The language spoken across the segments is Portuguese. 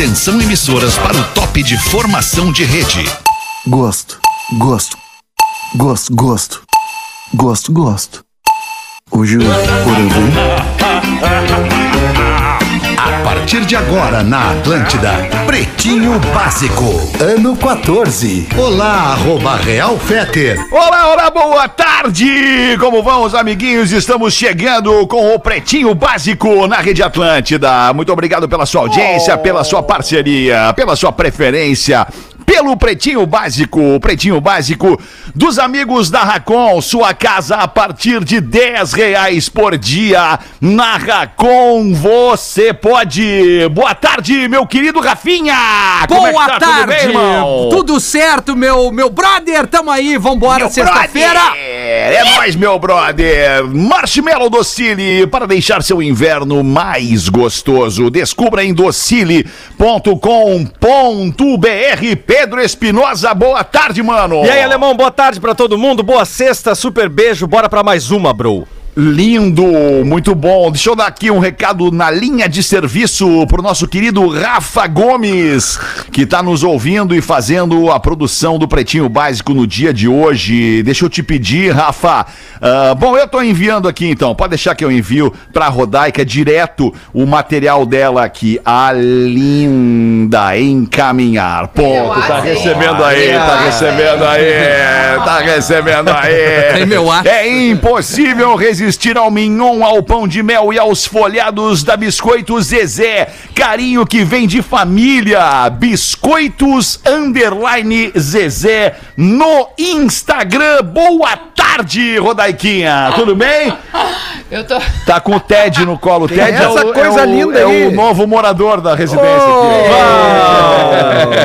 Atenção emissoras para o top de formação de rede. Gosto, gosto, gosto, gosto, gosto, gosto. Hoje o Porã vem. A partir de agora na Atlântida, Pretinho Básico. Ano 14. Olá, arroba Real Feter. Olá, olá, boa tarde! Como vão os amiguinhos? Estamos chegando com o Pretinho Básico na Rede Atlântida. Muito obrigado pela sua audiência, pela sua parceria, pela sua preferência. Pelo Pretinho Básico, o Pretinho Básico dos amigos da Racon, sua casa a partir de 10 reais por dia. Na Racon você pode. Boa tarde, meu querido Rafinha! Como é que Boa tá? tarde! Tudo bem, irmão? Tudo certo, meu, meu brother? Tamo aí, vambora, sexta-feira. brother! É nóis, meu brother! Marshmallow Docile para deixar seu inverno mais gostoso. Descubra em docile.com.br. Pedro Espinosa, boa tarde, mano! E aí, alemão, boa tarde pra todo mundo. Boa sexta, super beijo. Bora pra mais uma, bro. Lindo, muito bom. Deixa eu dar aqui um recado na linha de serviço pro nosso querido Rafa Gomes, que tá nos ouvindo e fazendo a produção do Pretinho Básico no dia de hoje. Deixa eu te pedir, Rafa. ah, bom, eu tô enviando aqui então. Pode deixar que eu envio pra Rodaica direto o material dela aqui. A linda encaminhar. Ponto. Tá recebendo aí, tá recebendo aí, tá recebendo aí. Meu ar. É impossível resistir ao mignon, ao pão de mel e aos folhados da Biscoitos Zezé. Carinho que vem de família. Biscoitos Underline Zezé no Instagram. Boa tarde, Rodaiquinha. Tudo bem? Eu tô. Tá com o Ted no colo. O Ted é, essa o, coisa é o- linda é aí? o novo morador da residência aqui.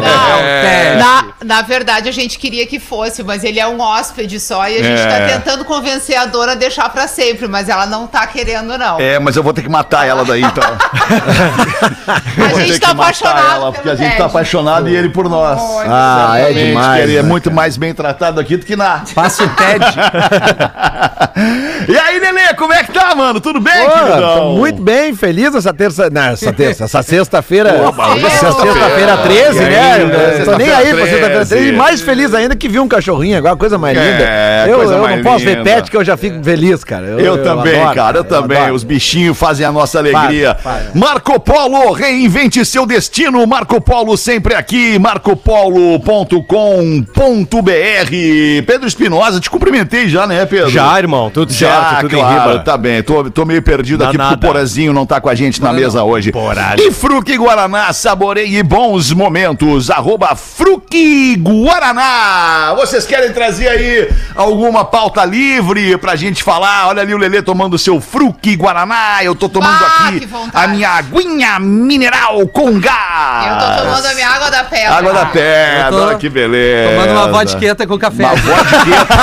Não, na, na verdade a gente queria que fosse, mas ele é um hóspede só e a gente É. tá tentando convencer a dona a deixar pra sempre, mas ela não tá querendo, não. É, mas eu vou ter que matar ela daí, então. a gente tá matar apaixonado. ela, porque a gente tá Ted. apaixonado e ele por nós. Muito Ah, é demais, que Ele é né, muito mais bem tratado aqui do que na. Passa o TED. e aí, Lelê, como é que tá, mano? Tudo bem, Pô, muito bem, feliz essa terça. Não, essa terça, essa sexta-feira. É sexta-feira. sexta-feira 13, E aí, né? né? Tô nem aí pra Sexta-feira sexta-feira 13. E 13. mais feliz ainda que vi um cachorrinho agora, coisa mais É, linda. Eu, coisa eu mais não posso ver linda. pet que eu já fico feliz, cara. Eu, também, adoro, cara, eu também. adoro. Os bichinhos fazem a nossa alegria. Faz, faz. Marco Polo, reinvente seu destino. Marco Polo sempre aqui. marcopolo.com.br. Pedro Espinosa, te cumprimentei já, né, Pedro? Já, irmão, tudo Já, certo, tudo em claro, riba. tá bem. Tô, tô meio perdido Dá aqui porque nada. o Porazinho não tá com a gente na mesa hoje. Poralho. E Fruque Guaraná, saboreie bons momentos. Arroba Fruque Guaraná. Vocês querem trazer aí alguma pauta livre pra gente falar? Olha ali o Lelê tomando seu Fruque Guaraná. Eu tô tomando Ah, aqui a minha aguinha mineral com gás. Eu tô tomando a minha água da pedra. Água da pedra, tô olha que beleza. Tomando uma vodqueta com café. Uma vodqueta.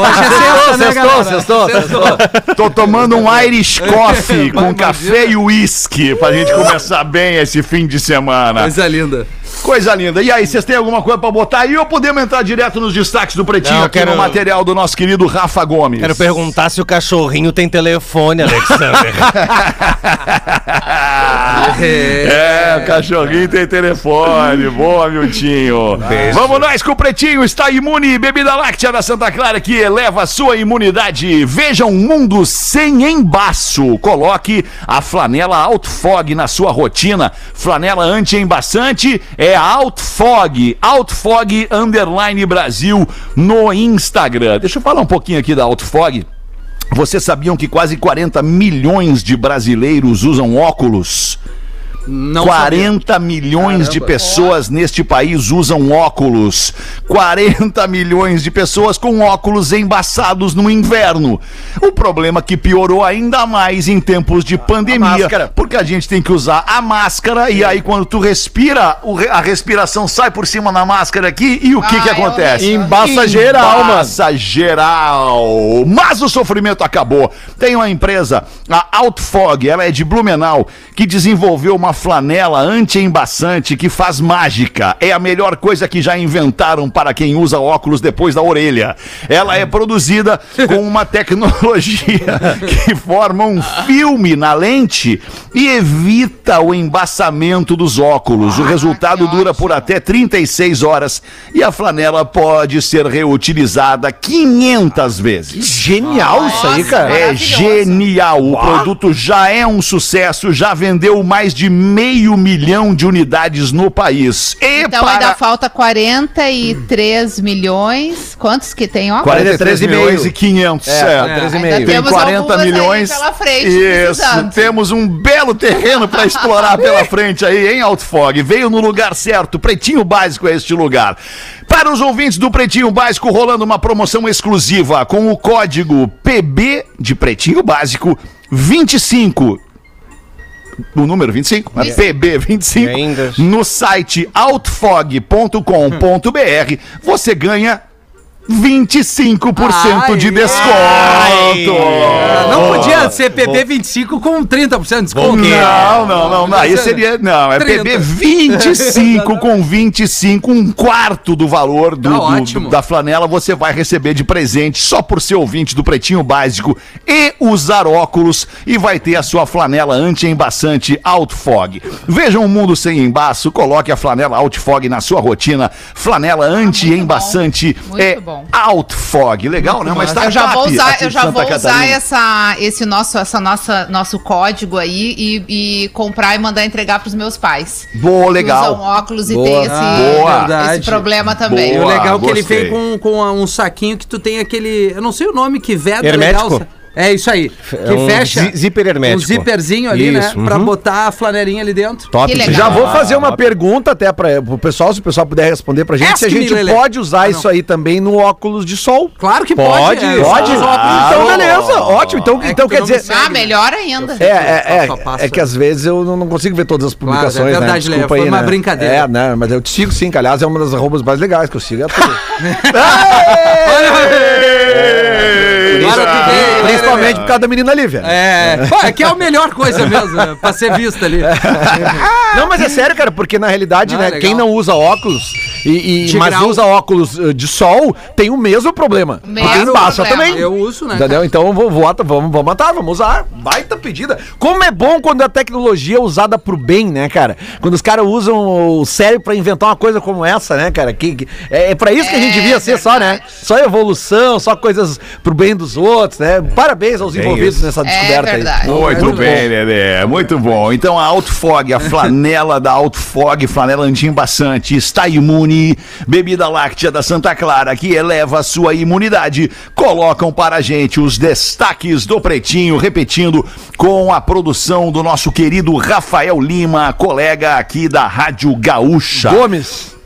Hoje é sexta, né, galera? sextou, sextou. Tô tomando um Irish Coffee com café e uísque pra gente começar bem esse fim de semana. Coisa linda. Coisa linda. E aí, vocês têm alguma coisa pra botar aí ou podemos entrar direto nos destaques do Pretinho Não, aqui quero- no material do nosso querido Rafa Gomes? Quero perguntar se o cachorrinho tem telefone, Alexander. É, o cachorrinho tem telefone. Boa, Miltinho. Vamos nós com o Pretinho. Está imune. Bebida láctea da Santa Clara que eleva a sua imunidade. Veja um mundo sem embaço. Coloque a flanela Outfog na sua rotina. Flanela anti-embaçante é a Outfog. Outfog Underline Brasil no Instagram. Deixa eu falar um pouquinho aqui da Outfog. Vocês sabiam que quase 40 milhões de brasileiros usam óculos? Não 40 milhões de pessoas neste país usam óculos. 40 milhões de pessoas com óculos embaçados no inverno. O problema que piorou ainda mais em tempos de pandemia. máscara. Porque a gente tem que usar a máscara e aí quando tu respira, a respiração sai por cima da máscara aqui e o que Ah, que é acontece? Embaça geral, mano. Embaça geral. Mas o sofrimento acabou. Tem uma empresa, a Outfog, ela é de Blumenau, que desenvolveu uma a flanela anti-embaçante que faz mágica. É a melhor coisa que já inventaram para quem usa óculos depois da orelha. Ela é produzida com uma tecnologia que forma um filme na lente e evita o embaçamento dos óculos. O resultado que dura por até 36 horas e a flanela pode ser reutilizada 500 vezes. Genial isso aí, cara. É genial. O produto já é um sucesso, já vendeu mais de meio milhão de unidades no país. E Então para ainda falta 43 milhões. Quantos que tem, ó? 43 43 milhões e 500. É, É, 43 e Ainda. Tem Temos 40 algumas aí milhões. pela frente, Isso. precisando. Temos um belo terreno para explorar pela frente aí, em Altfog. Veio no lugar certo. Pretinho Básico é este lugar. Para os ouvintes do Pretinho Básico, rolando uma promoção exclusiva com o código PB de Pretinho Básico 25 o número 25, né? PB25, Ainda. no site outfog.com.br, você ganha 25% de Ai, desconto. Não podia ser PB25 com 30% de desconto. Não, não, não, não. Aí seria. Não, é 30. PB 25 com 25, um quarto do valor do, Tá do- ótimo. da flanela você vai receber de presente só por ser ouvinte do Pretinho Básico e usar óculos e vai ter a sua flanela anti-embaçante Outfog. Veja um mundo sem embaço, coloque a flanela Outfog na sua rotina. Flanela anti-embaçante Muito é bom. Outfog. Legal, né? Mas Eu já vou usar, eu já vou usar essa, esse nosso, essa nossa, nosso código aí e, e comprar e mandar entregar pros meus pais. Boa, Que legal. Usam óculos e Boa. tem esse, Boa. Esse problema também. E o Boa. legal é que ele vem com, com um saquinho que tu tem aquele. Eu não sei o nome que veda Hermético? legal. É isso aí. Que É um fecha. zíper hermético. Um zíperzinho ali, Isso, né? Pra uhum. botar a flanelinha ali dentro. Top. Que. Já vou fazer uma Ah, pergunta até para o pessoal, se o pessoal puder responder pra gente, se a Ask me, gente pode usar Ah, isso aí também no óculos de sol. Claro que Pode, pode. é, Pode? óculos, Então, beleza. Ótimo. Então, É que então tu quer dizer. Ah, melhor ainda. É, é, é, é que às vezes eu não, consigo ver todas as Claro, publicações, é verdade, né? Léo, foi uma né? brincadeira. É, né? Mas eu te sigo sim, que aliás é uma das arrobas mais legais que eu sigo. É tudo. Principalmente por causa da menina Lívia. É, pô, é que é a melhor coisa mesmo, né, pra ser vista ali. Não, mas é sério, cara, porque na realidade, Ah, né, quem não usa óculos, e, e- mas grau. usa óculos eh, de sol, tem o mesmo problema. Mesmo porque embaça problema. também. Eu uso, né? Entendeu? cara? Então vou, vou, vamos, vamos matar, vamos usar. Baita pedida. Como é bom quando a tecnologia é usada pro bem, né, cara? Quando os caras usam o cérebro pra inventar uma coisa como essa, né, cara? Que, que- é, é pra isso que a gente É devia ser só, né? verdade. Só evolução, só coisas pro bem dos outros, né? Parabéns aos envolvidos isso. nessa É descoberta verdade. aí. Muito Muito bem, Lelê. Muito bom. Então a Outfog, a flanela da Outfog, flanela anti-embaçante, está imune. Bebida láctea da Santa Clara, que eleva a sua imunidade. Colocam para a gente os destaques do Pretinho, repetindo com a produção do nosso querido Rafael Lima, colega aqui da Rádio Gaúcha. O Gomes.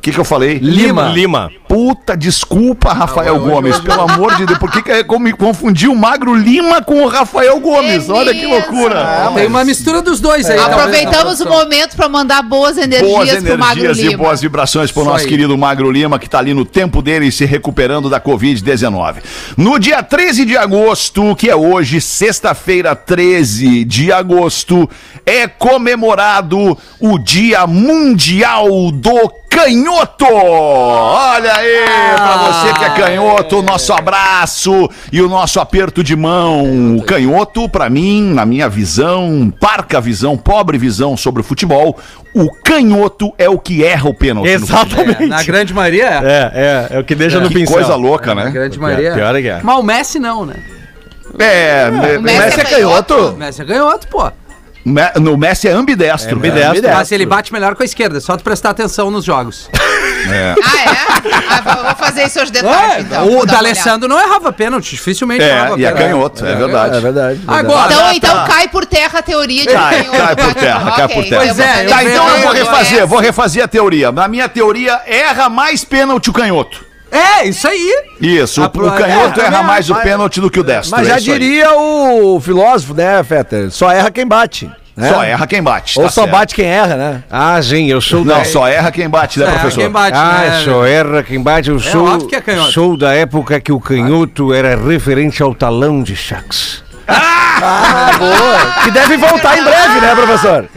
que, que eu falei? Lima. Lima. Puta, desculpa, Rafael Gomes, pelo amor de Deus. Por que, que eu me confundi o Magro Lima com o Rafael Gomes? É Olha que loucura. Tem uma mistura dos dois aí. talvez, Aproveitamos o momento para mandar boas energias, Boas pro Magro energias e Lima. boas vibrações pro Isso nosso aí. querido Magro Lima, que tá ali no tempo dele se recuperando da Covid-19. No dia 13 de agosto, que é hoje, sexta-feira, 13 de agosto, é comemorado o Dia Mundial do Canhoto! Olha aí, pra você que é canhoto, o nosso abraço e o nosso aperto de mão. O canhoto, pra mim, na minha visão, parca visão, pobre visão sobre o futebol, o canhoto é o que erra o pênalti. Exatamente. É, na grande maioria é. É, é, é o que deixa no Que pincel. coisa louca, Na né? grande maioria pior é que é. Mas o Messi não, né? É, O Messi é canhoto? O Messi ganhou outro, pô. No Messi é ambidestro. ambidestro. Mas ele bate melhor com a esquerda, só tu prestar atenção nos jogos. Ah, é? Ah, vou- fazer isso hoje de tarde, então. o D'Alessandro não errava pênalti, dificilmente É, errava e é pênalti. canhoto, é verdade. É verdade. Agora. Então, então cai por terra a teoria de Cai, canhoto. cai por terra, cai por terra. Pois é, Tá, então eu vou vejo refazer, essa. vou refazer a teoria. Na minha teoria, erra mais pênalti o canhoto. É, isso aí. Isso, o, A o canhoto é, erra é, mais o pênalti do que o destro. Mas é já aí. diria o filósofo, né, Fetter? Só erra quem bate. Né? Só erra quem bate. Ou tá só certo. bate quem erra, né? Ah, sim, eu sou Não, da... só erra quem bate, né, É, professor? quem bate, Ah, né? só erra quem bate. Eu sou, óbvio que é sou da época que o canhoto era referente ao talão de Chax. Ah, boa. Que deve voltar em breve, né, professor?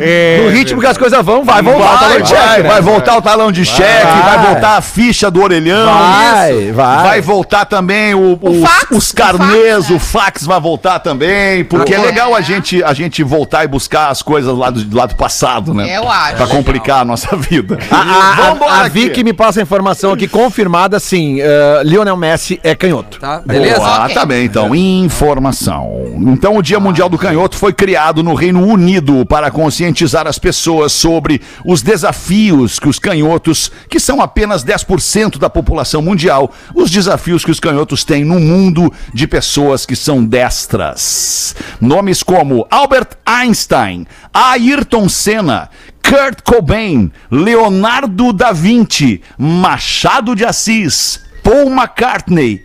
no ritmo que as coisas vão, vai voltar o talão de cheque, vai, né? vai voltar o talão de cheque, vai voltar a ficha do orelhão. Vai, Isso. vai. Vai voltar também o, os, fax, os o carnês, fax, né? o fax vai voltar também, porque é É. legal a gente, a gente voltar e buscar as coisas lá do, do passado, né? Eu acho. Pra complicar a nossa vida. A, a, a, a. Vicky me passa a informação aqui confirmada, sim. eh, Lionel Messi é canhoto. Tá, beleza? Boa, Ok. tá bem, então. Informação. Então, o Dia Mundial do Canhoto foi criado no Reino Unido para conscientizar as pessoas sobre os desafios que os canhotos, que são apenas 10% da população mundial, os desafios que os canhotos têm no mundo de pessoas que são destras. Nomes como Albert Einstein, Ayrton Senna, Kurt Cobain, Leonardo da Vinci, Machado de Assis, Paul McCartney,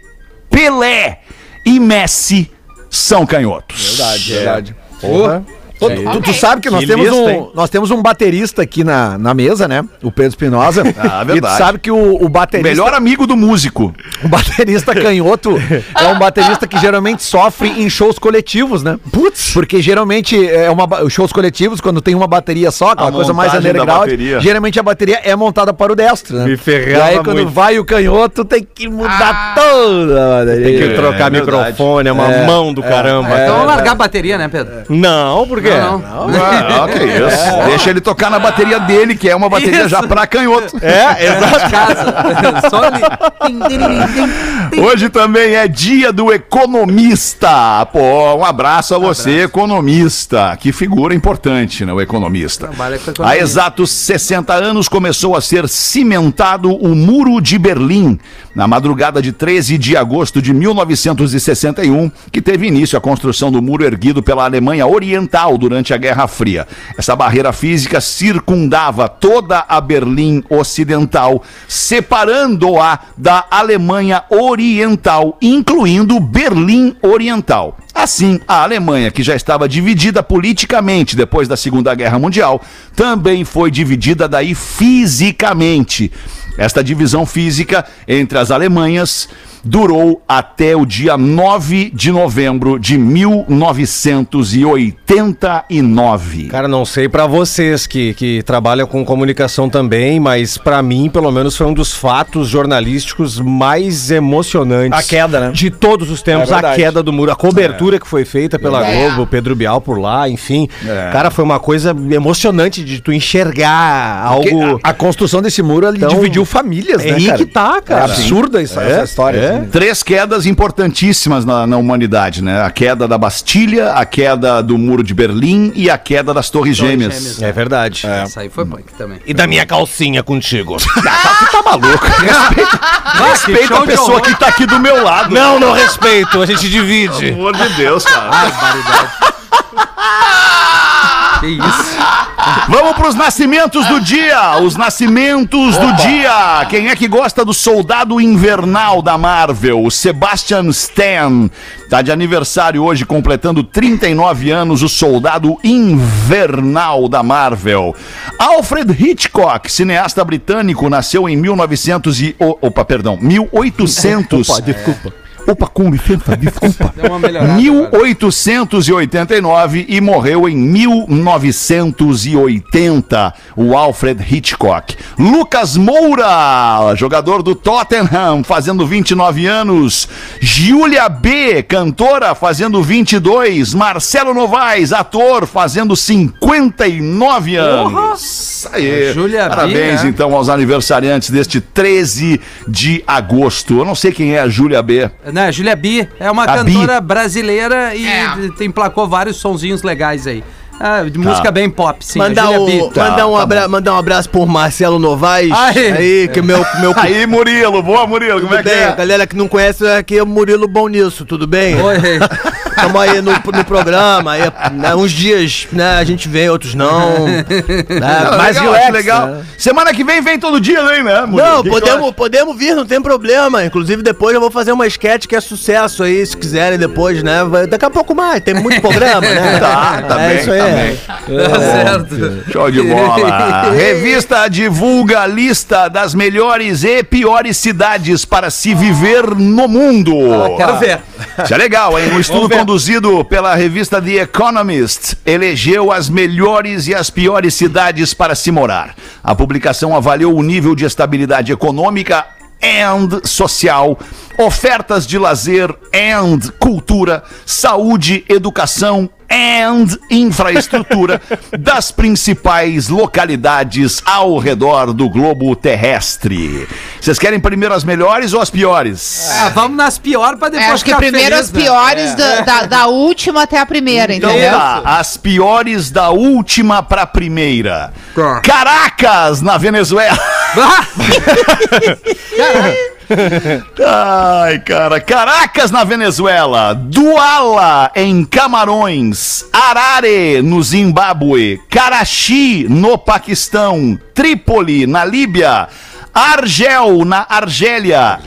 Pelé e Messi são canhotos. Verdade, verdade. Porra. Tu, tu- tu sabe que nós Que temos, lista, um, hein? nós temos um baterista aqui na, na mesa, né? O Pedro Espinosa. Ah, E tu verdade. sabe que o, o baterista. Melhor amigo do músico. O baterista canhoto é um baterista que geralmente sofre em shows coletivos, né? Putz. Porque geralmente é uma shows coletivos, quando tem uma bateria só, aquela A coisa mais underground, bateria. geralmente a bateria é montada para o destro, né? Me ferrava E aí quando muito. vai o canhoto, tem que mudar Ah. toda a bateria. Tem que É, trocar verdade. microfone, é uma mão do caramba. Então vamos largar a bateria, né, Pedro? Não, por quê? Não, não. Ah, que isso. Deixa ele tocar na bateria dele, que é uma bateria Isso. já pra canhoto. É, exato. Casa. Hoje também é dia do economista. Pô, um abraço a você, economista. Que figura importante, né? O economista. Trabalha com economia. Há exatos 60 anos começou a ser cimentado o Muro de Berlim, na madrugada de 13 de agosto de 1961, que teve início a construção do muro erguido pela Alemanha Oriental durante a Guerra Fria. Essa barreira física circundava toda a Berlim Ocidental, separando-a da Alemanha Oriental, incluindo Berlim Oriental. Assim, a Alemanha, que já estava dividida politicamente depois da Segunda Guerra Mundial, também foi dividida daí fisicamente. Esta divisão física entre as Alemanhas durou até o dia 9 de novembro de 1989. Cara, não sei pra vocês que, que trabalham com comunicação também, mas pra mim, pelo menos, foi um dos fatos jornalísticos mais emocionantes. A queda, né? De todos os tempos, É a queda do muro. A cobertura que foi feita pela É. Globo, o Pedro Bial por lá, enfim. É. Cara, foi uma coisa emocionante de tu enxergar Porque algo. a, a construção desse muro ali Então, dividiu famílias, é né, aí cara? que tá, cara. É absurda essa, essa história. é. assim. Três quedas importantíssimas na, na humanidade, né? A queda da Bastilha, a queda do Muro de Berlim e a queda das Torres Gêmeas. Gêmeas. É verdade. Essa aí foi punk também. E da minha calcinha contigo. Tá maluco? Respeita show a pessoa que tá aqui do meu lado. não, não respeito, a gente divide. Pelo amor de Deus, cara. Que isso? Vamos pros nascimentos do dia. Os nascimentos do dia. Quem é que gosta do soldado invernal da Marvel? O Sebastian Stan. Tá de aniversário hoje, completando 39 anos, o soldado invernal da Marvel. Alfred Hitchcock, cineasta britânico, nasceu em 1900 e... o- Opa, perdão, 1800... Opa, desculpa. Opa, com licença, desculpa. Deu uma melhorada. 1889 e morreu em 1980, o Alfred Hitchcock. Lucas Moura, jogador do Tottenham, fazendo 29 anos. Júlia B, cantora, fazendo 22. Marcelo Novaes, ator, fazendo 59 anos. Aí. Júlia B, Parabéns, né? então, aos aniversariantes deste 13 de agosto. Eu não sei quem é a Júlia B. Né, Júlia B é uma A cantora brasileira e É. tem emplacou vários sonzinhos legais aí. Ah, de música bem pop, sim. Mandar, o, B. Tá, mandar, um tá abra, mandar um abraço por Marcelo Novaes. Aí. Aí, que meu. meu Aí, Murilo, boa, Murilo, como é tudo que bem? A é? galera que não conhece aqui é o Murilo Bom Nisso, tudo bem? Oi. Estamos aí no, no programa, aí, né, uns dias né, a gente vem, outros não. Né, Ah, mais legal, relax, legal. né? Semana que vem vem todo dia, hein, né, Murilo? Não, Que que tu podemos, podemos vir, não tem problema. Inclusive, depois eu vou fazer uma sketch que é sucesso aí, se quiserem depois, né? Vai- Daqui a pouco mais, tem muito programa, né? Tá, tá é bem, isso aí. tá bem. Tá certo. Show de bola. Revista divulga a lista das melhores e piores cidades para se viver no mundo. Quero ver. Isso é legal, hein? Um estudo conduzido pela revista The Economist, elegeu as melhores e as piores cidades para se morar. A publicação avaliou o nível de estabilidade econômica and social, ofertas de lazer and cultura, saúde, educação and infraestrutura das principais localidades ao redor do globo terrestre. Vocês querem primeiro as melhores ou as piores? Ah, vamos nas piores pra É, depois acho que primeiro feliz, as né? piores da, da, da última até a primeira, Então entendeu? tá, as piores da última pra primeira. Tá. Caracas, na Venezuela. Ah, Ai, cara. Caracas, na Venezuela. Duala, em Camarões. Arare, no Zimbábue. Karachi, no Paquistão. Trípoli, na Líbia. Argel, na Argélia.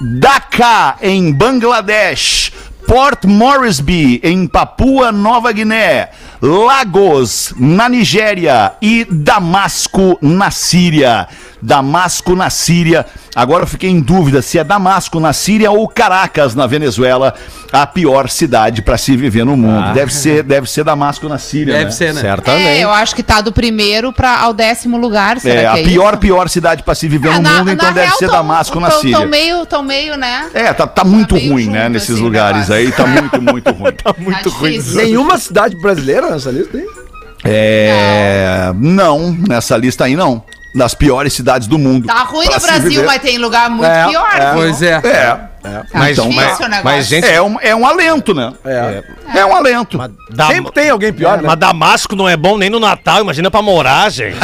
Dhaka, em Bangladesh. Port Moresby, em Papua Nova Guiné. Lagos, na Nigéria. E Damasco, na Síria. Damasco, na Síria. Agora eu fiquei em dúvida se é Damasco, na Síria ou Caracas, na Venezuela, a pior cidade para se viver no mundo. Deve, ser, deve ser Damasco, na Síria. Deve né? ser, né? É, Certamente. eu acho que tá do primeiro pra, ao décimo lugar, será É, que a é pior, isso? pior cidade para se viver É, no na- mundo, então na deve real, ser tão- Damasco, na tão- Síria. Tão meio, tão meio, né? É, tá, tá muito meio ruim, junto, né, nesses assim, o lugares. Aí, tá muito, muito ruim. Muito ruim. Nenhuma cidade brasileira nessa lista, hein? É. Não, nessa lista aí não. Das piores cidades do mundo. Tá ruim no Brasil, viver. mas tem lugar muito É, pior. é. Pois é. É. Tá Mas- difícil mas- o negócio. mas, gente- É um, é um alento, né? É. É um alento. Dam- Sempre tem alguém pior, né? Mas Damasco não é bom nem no Natal, imagina pra morar, gente.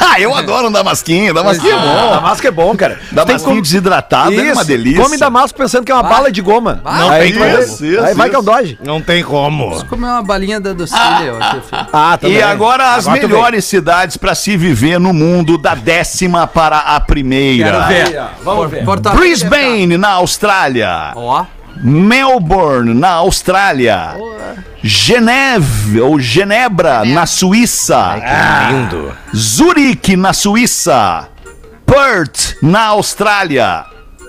Ah, eu adoro um damasquinho. Damasquinho é Bom, bom. Damasco é bom, cara. Damasquinho desidratado é uma delícia. Come Damasco pensando que é uma bala de goma. Não aí tem vai, como. Isso, isso, aí vai que é um isso. Dodge. Não tem como. Comer uma balinha da docilha, eu acho. filho. Ah, E agora as Agora melhores cidades para se viver no mundo, da décima para a primeira. Quero ver. Vamos ver. Porto Alegre Brisbane, na Austrália. Ó. Melbourne, na Austrália. Geneve, ou Genebra, na Suíça. Lindo. Zurique, na Suíça. Perth, na Austrália.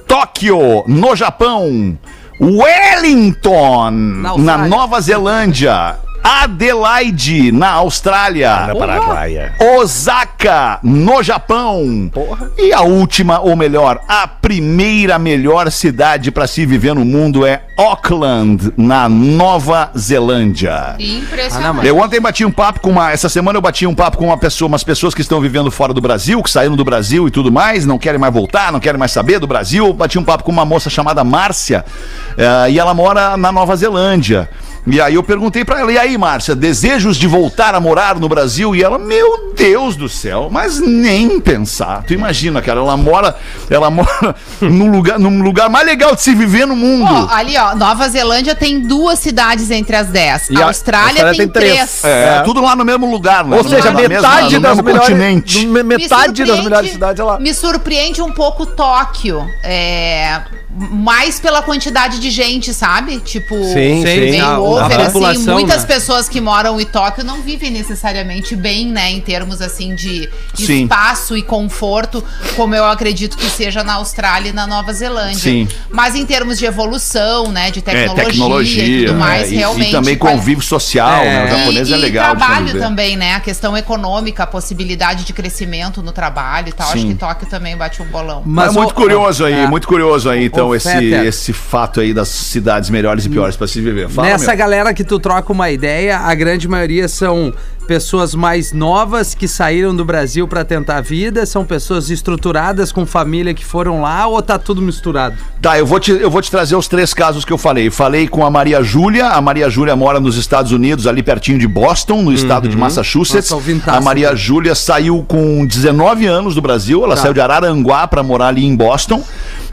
Tóquio, no Japão. Wellington, na, Austrália. Nova Zelândia. Adelaide, na Austrália. Na Paraguaia. Osaka, no Japão. E a última, ou melhor, a primeira melhor cidade para se viver no mundo é Auckland, na Nova Zelândia. Impressionante. Eu ontem bati um papo com uma. Essa semana eu bati um papo com uma pessoa, umas pessoas que estão vivendo fora do Brasil, que saíram do Brasil e tudo mais, não querem mais voltar, não querem mais saber do Brasil. Eu bati um papo com uma moça chamada Márcia, eh, e ela mora na Nova Zelândia. E aí eu perguntei pra ela, e aí, Márcia, desejos de voltar a morar no Brasil? E ela, meu Deus do céu, mas nem pensar. Tu imagina, cara, ela mora, ela mora num lugar, num lugar mais legal de se viver no mundo. Ali, ó, Nova Zelândia tem duas cidades entre as dez. E A a Austrália, Austrália tem, tem três. três. É, tudo lá no mesmo lugar, né? Ou seja, Na mesma- metade no das mesmo melhores. continente. me- Me Metade das melhores cidades é lá. Me surpreende um pouco Tóquio. É, mais pela quantidade de gente, sabe? Tipo, Sim, bem sim. A- a over, assim. Muitas né? pessoas que moram em Tóquio não vivem necessariamente bem, né? Em termos, assim, de Sim. espaço e conforto, como eu acredito que seja na Austrália e na Nova Zelândia. Sim. Mas em termos de evolução, né? De É, tecnologia, tecnologia. e tudo mais, é, e- realmente... E, também quali- convívio social, né? O japonês e, é e legal de trabalho também, né? A questão econômica, a possibilidade de crescimento no trabalho e tal. Acho Sim. que Tóquio também bate um bolão. Mas é muito o- curioso aí, é. muito curioso aí, então, Ô, esse, esse fato aí das cidades melhores e piores pra se viver. Fala, Nessa meu. galera que tu troca uma ideia, a grande maioria são pessoas mais novas que saíram do Brasil pra tentar a vida, são pessoas estruturadas com família que foram lá ou tá tudo misturado? Tá, eu vou, te, eu vou te trazer os três casos que eu falei. Falei com a Maria Júlia. A Maria Júlia mora nos Estados Unidos, ali pertinho de Boston, no estado de Massachusetts. Nossa, a Maria né? Júlia saiu com 19 anos do Brasil. Ela Tá. saiu de Araranguá para morar ali em Boston.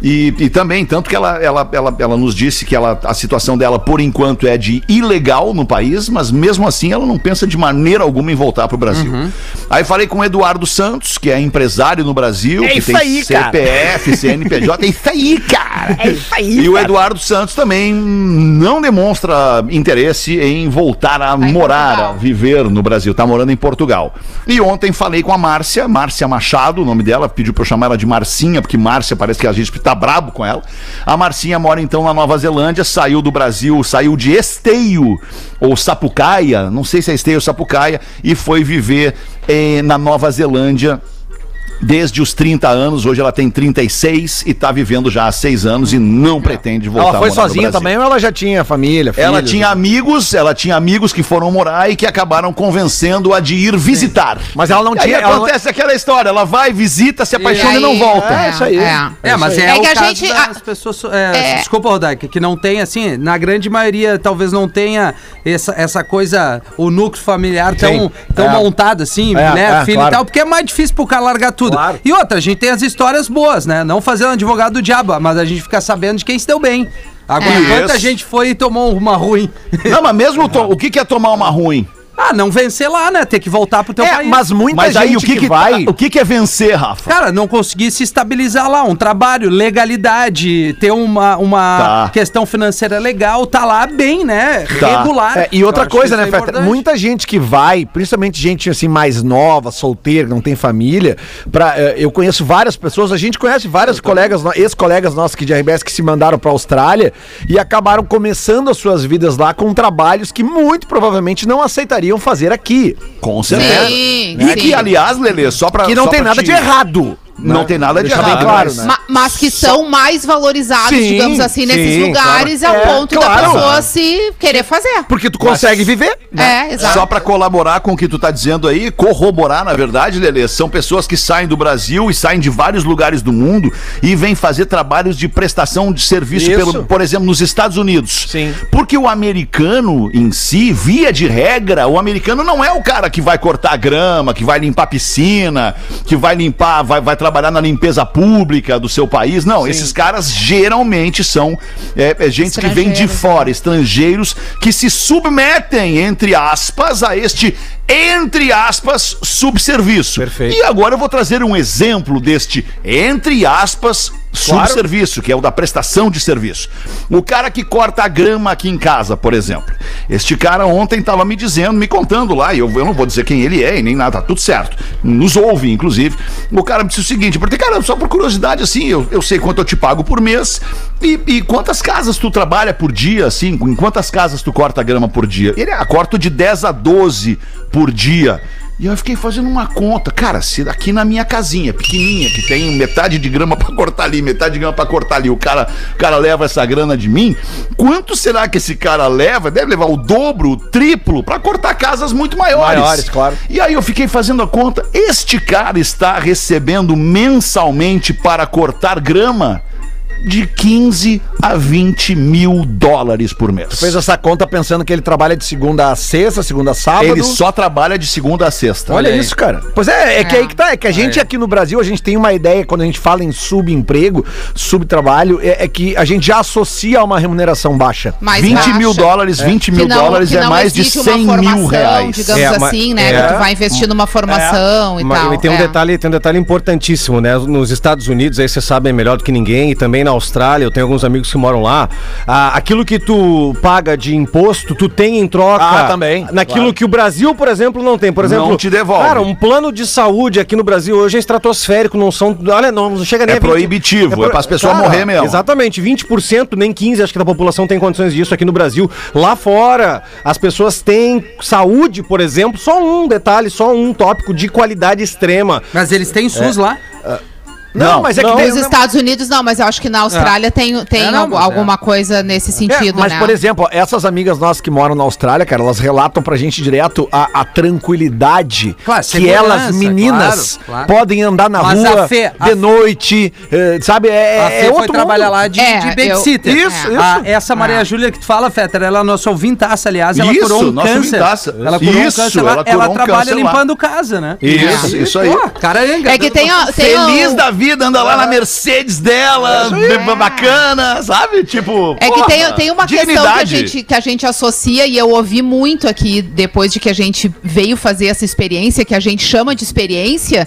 E, e também, tanto que ela, ela, ela, ela nos disse que ela, a situação dela, por enquanto, é de ilegal no país, mas mesmo assim ela não pensa de maneira alguma em voltar para o Brasil. Uhum. Aí falei com o Eduardo Santos, que é empresário no Brasil, É que isso tem aí, cara. CPF, CNPJ, é isso aí, cara! É isso aí. E o cara. Eduardo Santos também não demonstra interesse em voltar a morar, Portugal. a viver no Brasil. Tá morando em Portugal. E ontem falei com a Márcia, Márcia Machado, o nome dela, pediu pra eu chamar ela de Marcinha, porque Márcia parece que a gente tá brabo com ela. A Marcinha mora então na Nova Zelândia, saiu do Brasil, saiu de Esteio ou Sapucaia, não sei se é Esteio ou Sapucaia, e foi viver eh, na Nova Zelândia desde os 30 anos. Hoje ela tem 36 e tá vivendo já há 6 anos e não pretende voltar Ela foi a morar no sozinha também ou ela já tinha família, Ela filhos? tinha amigos, ela tinha amigos que foram morar e que acabaram convencendo-a de ir visitar. Mas ela não E aí tinha- ela não- acontece aquela história, ela vai, visita, se apaixona e, não aí- volta. É, isso aí. É. É, mas é, É o que a caso gente- das a- pessoas... é, É. Desculpa, Rodaica, que não tem, assim, na grande maioria, talvez não tenha essa, essa coisa, o núcleo familiar tão, Sim. tão É. montado, assim, É, né, é, filho claro. e tal, porque é mais difícil pro cara largar tudo. Claro. E outra, a gente tem as histórias boas, né? Não fazendo advogado do diabo, mas a gente fica sabendo de quem se deu bem. Agora, É. quanta gente foi e tomou uma ruim? Não, mas mesmo to- o que, que é tomar uma ruim? Ah, não vencer lá, né? Ter que voltar pro teu É, país. mas muita Mas gente aí o que, que, vai... o que, que é vencer, Rafa? Cara, não conseguir se estabilizar lá, um trabalho, legalidade, ter uma, uma Tá. questão financeira legal, tá lá bem, né? Tá. Regular. É, e outra Eu coisa, que né, é Feta? Muita gente que vai, principalmente gente assim mais nova, solteira, que não tem família, pra, eh, eu conheço várias pessoas, a gente conhece vários colegas, ex-colegas nossos aqui de RBS que se mandaram pra Austrália e acabaram começando as suas vidas lá com trabalhos que muito provavelmente não aceitariam fazer aqui. Com certeza. Sim, e sim. que, aliás, Lelê, só pra. Que não tem nada te- de errado. Não tem nada de Deixar bem errado. claro, mas- né? Ma- Mas que são mais valorizados, Sim, digamos assim, nesses sim, lugares, claro. ao É, ponto da claro. pessoa se querer fazer. Porque tu consegue viver. É, exato. Só pra colaborar com o que tu tá dizendo aí, corroborar, na verdade, Lelê, são pessoas que saem do Brasil e saem de vários lugares do mundo e vêm fazer trabalhos de prestação de serviço, pelo, por exemplo, nos Estados Unidos. Sim. Porque o americano em si, via de regra, o americano não é o cara que vai cortar grama, que vai limpar piscina, que vai limpar, vai, vai trabalhar na limpeza pública do seu país. Não, esses caras geralmente são é, é gente que vem de Estrangeiros, fora, estrangeiros que se submetem, entre aspas, a este, entre aspas, subserviço. Perfeito. E agora eu vou trazer um exemplo deste, entre aspas, subserviço, que é o da prestação de serviço. O cara que corta a grama aqui em casa, por exemplo. Este cara ontem estava me dizendo, me contando lá, e eu, eu não vou dizer quem ele é e nem nada, tá tudo certo. Nos ouve, inclusive. O cara me disse o seguinte, falei, cara, só por curiosidade, assim, eu, eu sei quanto eu te pago por mês e, e quantas casas tu trabalha por dia, assim, em quantas casas tu corta a grama por dia? Ele, ah, corto de 10 a 12 por dia. E eu fiquei fazendo uma conta. Cara, se aqui na minha casinha, pequenininha, que tem metade de grama pra cortar ali, metade de grama pra cortar ali, o cara, o cara leva essa grana de mim, quanto será que esse cara leva? Deve levar o dobro, o triplo, pra cortar casas muito maiores. Maiores, claro. E aí eu fiquei fazendo a conta. Este cara está recebendo mensalmente para cortar grama de 15 a 20 mil dólares por mês. Fez essa conta pensando que ele trabalha de segunda a sexta, segunda a sábado. Ele só trabalha de segunda a sexta. Olha Olha isso, cara. Pois é, é que aí que tá. É que a gente aqui no Brasil, a gente tem uma ideia, quando a gente fala em subemprego, subtrabalho, é, é que a gente já associa a uma remuneração baixa. Mais 20 baixa. mil dólares, 20 mil Que não- dólares é mais de existe 100 uma mil reais. Digamos É, mas- assim, né? é. que tu vai investir numa formação e Mas tal. tem um é. detalhe, tem um detalhe importantíssimo, né? Nos Estados Unidos, aí vocês sabem melhor do que ninguém, e também na Austrália, eu tenho alguns amigos que moram lá. ah, aquilo que tu paga de imposto, tu tem em troca. Ah, também, Naquilo claro. que o Brasil, por exemplo, não tem. Por exemplo, Não te devolve. Cara, um plano de saúde aqui no Brasil hoje é estratosférico, não são. Olha, não, não chega nem É a 20. proibitivo, é pras pessoas morrer mesmo. Exatamente, 20%, nem 15% acho que da população tem condições disso aqui no Brasil. Lá fora, as pessoas têm saúde, por exemplo, só um detalhe, só um tópico de qualidade extrema. Mas eles têm SUS lá. Não, Não, mas é não. que tem, Nos Estados Unidos não, mas eu acho que na Austrália tem, tem É, não, é. alguma coisa nesse É, sentido, mas, né? por exemplo, essas amigas nossas que moram na Austrália, cara, elas relatam pra gente direto a, a tranquilidade Claro, que elas, meninas, claro, claro. podem andar na Mas a rua Fê- a de Fê- noite, eh, sabe? É, A Fê é foi outro trabalhar mundo. lá de, É, de eu- babysitter. Isso, isso. A- essa Maria É. Júlia que tu fala, Fetter, ela é nossa ouvintaça, aliás, ela Isso, curou um nossa câncer. ouvintaça. Ela curou Isso, um câncer, ela ela, curou ela um trabalha câncer lá. limpando casa, né? Isso, isso aí. Caranha. É que tem, Feliz da vida, anda lá na Mercedes dela, b- bacana, sabe? Tipo. É que porra, tem, tem uma questão que a, dignidade. gente, que a gente associa, e eu ouvi muito aqui, depois de que a gente veio fazer essa experiência, que a gente chama de experiência,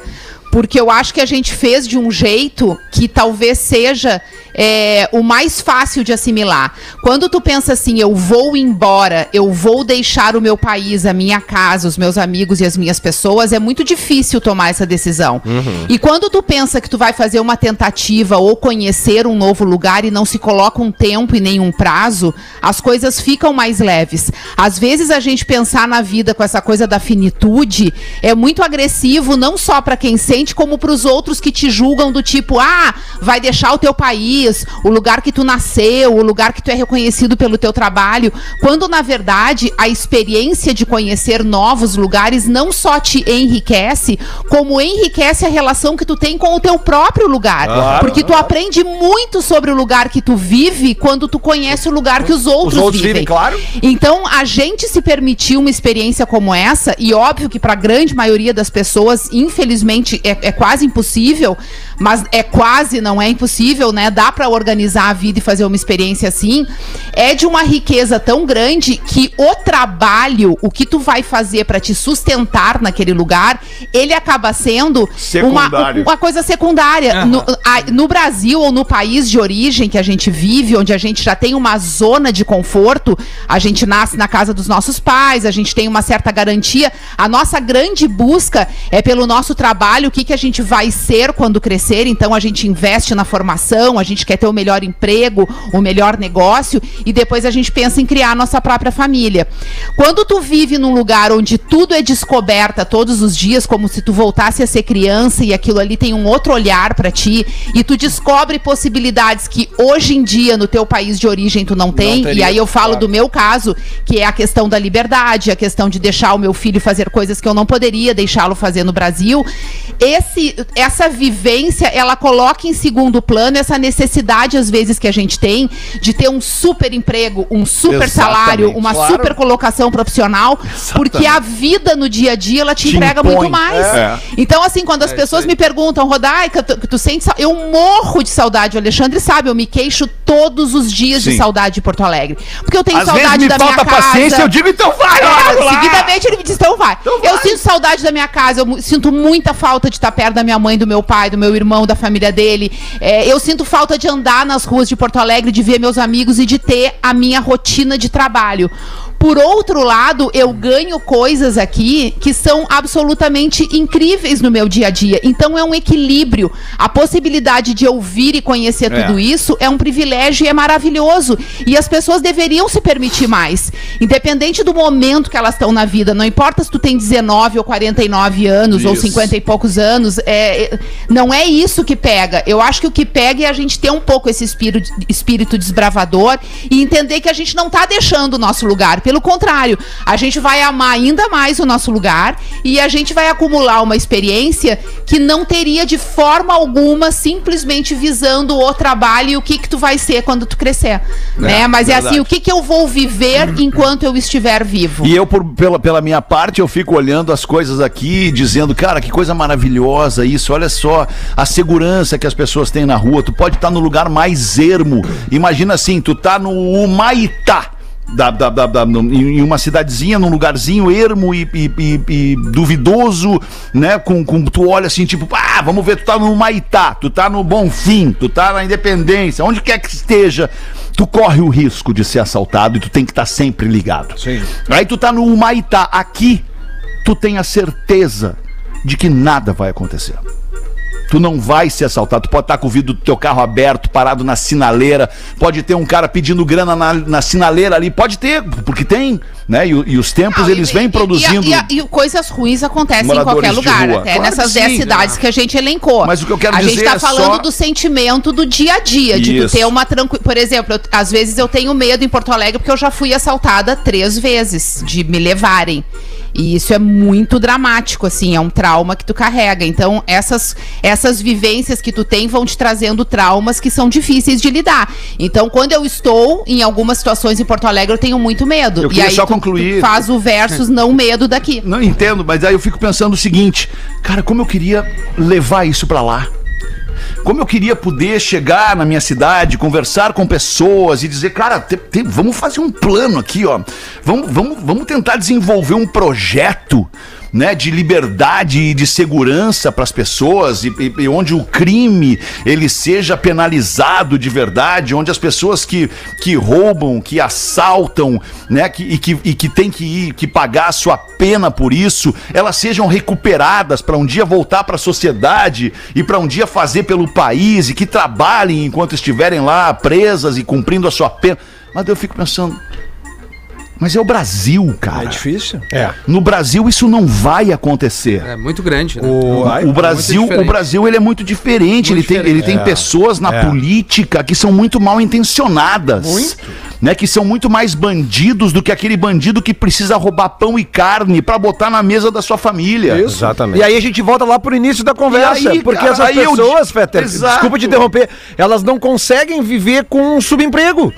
porque eu acho que a gente fez de um jeito que talvez seja é, o mais fácil de assimilar. Quando tu pensa assim, eu vou embora, eu vou deixar o meu país, a minha casa, os meus amigos e as minhas pessoas, é muito difícil tomar essa decisão. E quando tu pensa que tu vai fazer uma tentativa ou conhecer um novo lugar e não se coloca um tempo e nenhum prazo, as coisas ficam mais leves. Às vezes a gente pensar na vida com essa coisa da finitude é muito agressivo, não só para quem sente, como para os outros que te julgam do tipo, ah, vai deixar o teu país, o lugar que tu nasceu, o lugar que tu é reconhecido pelo teu trabalho, quando na verdade a experiência de conhecer novos lugares não só te enriquece, como enriquece a relação que tu tem com o teu próprio lugar. Porque tu aprende muito sobre o lugar que tu vive quando tu conhece o lugar que os outros, outros vivem. vivem, claro. Então, a gente se permitir uma experiência como essa, e óbvio que para a grande maioria das pessoas, infelizmente, é, é quase impossível, mas é quase, não é impossível, né? Dá para organizar a vida e fazer uma experiência assim. É de uma riqueza tão grande que o trabalho, o que tu vai fazer para te sustentar naquele lugar, ele acaba sendo uma, Secundário. uma coisa secundária. No, a- no Brasil ou no país de origem que a gente vive, onde a gente já tem uma zona de conforto, a gente nasce na casa dos nossos pais, a gente tem uma certa garantia. A nossa grande busca é pelo nosso trabalho, o que, que a gente vai ser quando crescer. Então a gente investe na formação, a gente quer ter o melhor emprego, o melhor negócio e depois a gente pensa em criar a nossa própria família. Quando tu vive num lugar onde tudo é descoberta todos os dias, como se tu voltasse a ser criança e aquilo ali tem um outro olhar pra ti e tu descobre possibilidades que hoje em dia no teu país de origem tu não tem, e aí eu falo do meu caso, que é a questão da liberdade, a questão de deixar o meu filho fazer coisas que eu não poderia deixá-lo fazer no Brasil. Esse, essa vivência, ela coloca em segundo plano essa necessidade, às vezes, que a gente tem de ter um super emprego, um super Exatamente, salário, uma claro. super colocação profissional, porque a vida no dia a dia, ela te, Te entrega impõe, muito mais. é. Então, assim, quando as pessoas me perguntam, Rodaica, tu, tu sente Eu morro de saudade, o Alexandre sabe, eu me queixo todos os dias Sim. de saudade de Porto Alegre. Porque eu tenho Às saudade me da falta minha casa. paciência, eu digo, então vai, É, seguidamente ele me diz, então vai. eu sinto saudade da minha casa, eu sinto muita falta de estar perto da minha mãe, do meu pai, do meu irmão, da família dele. É, eu sinto falta de andar nas ruas de Porto Alegre, de ver meus amigos e de ter a minha rotina de trabalho. Por outro lado, eu ganho coisas aqui que são absolutamente incríveis no meu dia a dia. Então é um equilíbrio. A possibilidade de ouvir e conhecer É. tudo isso é um privilégio e é maravilhoso. E as pessoas deveriam se permitir mais. Independente do momento que elas estão na vida, não importa se tu tem 19 ou 49 anos ou Isso. 50 e poucos anos, é, é- não é isso que pega. Eu acho que o que pega é a gente ter um pouco esse espírito, espírito desbravador e entender que a gente não tá deixando o nosso lugar. Pelo contrário, a gente vai amar ainda mais o nosso lugar e a gente vai acumular uma experiência que não teria de forma alguma simplesmente visando o trabalho e o que que tu vai ser quando tu crescer, né? Mas é verdade. assim, o que que eu vou viver enquanto eu estiver vivo? E eu, por- pela, pela minha parte, eu fico olhando as coisas aqui, dizendo, cara, que coisa maravilhosa isso. Olha só a segurança que as pessoas têm na rua. Tu pode estar no lugar mais ermo. Imagina assim, tu tá no Humaitá. Da, da, da, da- em uma cidadezinha, num lugarzinho ermo e, e- e- e duvidoso, né? Com, com tu olha assim, tipo, ah, vamos ver, tu tá no Maitá, tu tá no Bonfim, tu tá na Independência, onde quer que esteja, tu corre o risco de ser assaltado e tu tem que estar sempre ligado. Sim. Aí tu tá no Humaitá, aqui tu tem a certeza de que nada vai acontecer. Tu não vai ser assaltado. Tu pode estar com o vidro do teu carro aberto, parado na sinaleira. Pode ter um cara pedindo grana na, na sinaleira ali. Pode ter, porque tem, né? E, e os tempos, Não, eles e- vêm e- produzindo. E, a- coisas ruins acontecem em qualquer lugar, até Claro nessas que 10 sim, cidades que a gente elencou. Mas o que eu quero a dizer gente tá é falando só- do sentimento do dia a dia, de tu ter uma tranquilidade. Por exemplo, eu- às vezes eu tenho medo em Porto Alegre porque eu já fui assaltada três vezes de me levarem. E isso é muito dramático, assim, é um trauma que tu carrega. Então, essas, essas vivências que tu tem vão te trazendo traumas que são difíceis de lidar. Então, quando eu estou em algumas situações em Porto Alegre, eu tenho muito medo. Eu e aí só tu- concluir. tu faz o versus não medo daqui. Não entendo, mas aí eu fico pensando o seguinte, cara, como eu queria levar isso pra lá. Como eu queria poder chegar na minha cidade, conversar com pessoas e dizer, cara, te- te- vamos fazer um plano aqui, ó. Vamos, vamos, vamos tentar desenvolver um projeto né, de liberdade e de segurança para as pessoas e, e- e onde o crime ele seja penalizado de verdade, onde as pessoas que, que roubam, que assaltam, né, que, e que, e que tem que ir, que pagar a sua pena por isso, elas sejam recuperadas para um dia voltar para a sociedade e para um dia fazer pelo país e que trabalhem enquanto estiverem lá presas e cumprindo a sua pena. Mas eu fico pensando, mas é o Brasil, cara. É difícil. É. No Brasil isso não vai acontecer. É muito grande, né? O, Vai, o Brasil, muito o Brasil ele é muito diferente. ele, tem, ele tem pessoas na política que são muito mal intencionadas. Né, que são muito mais bandidos do que aquele bandido que precisa roubar pão e carne pra botar na mesa da sua família. Exatamente. E aí a gente volta lá pro início da conversa. Aí, porque cara, essas aí eu- pessoas, Fetter, desculpa te interromper, elas não conseguem viver com um subemprego.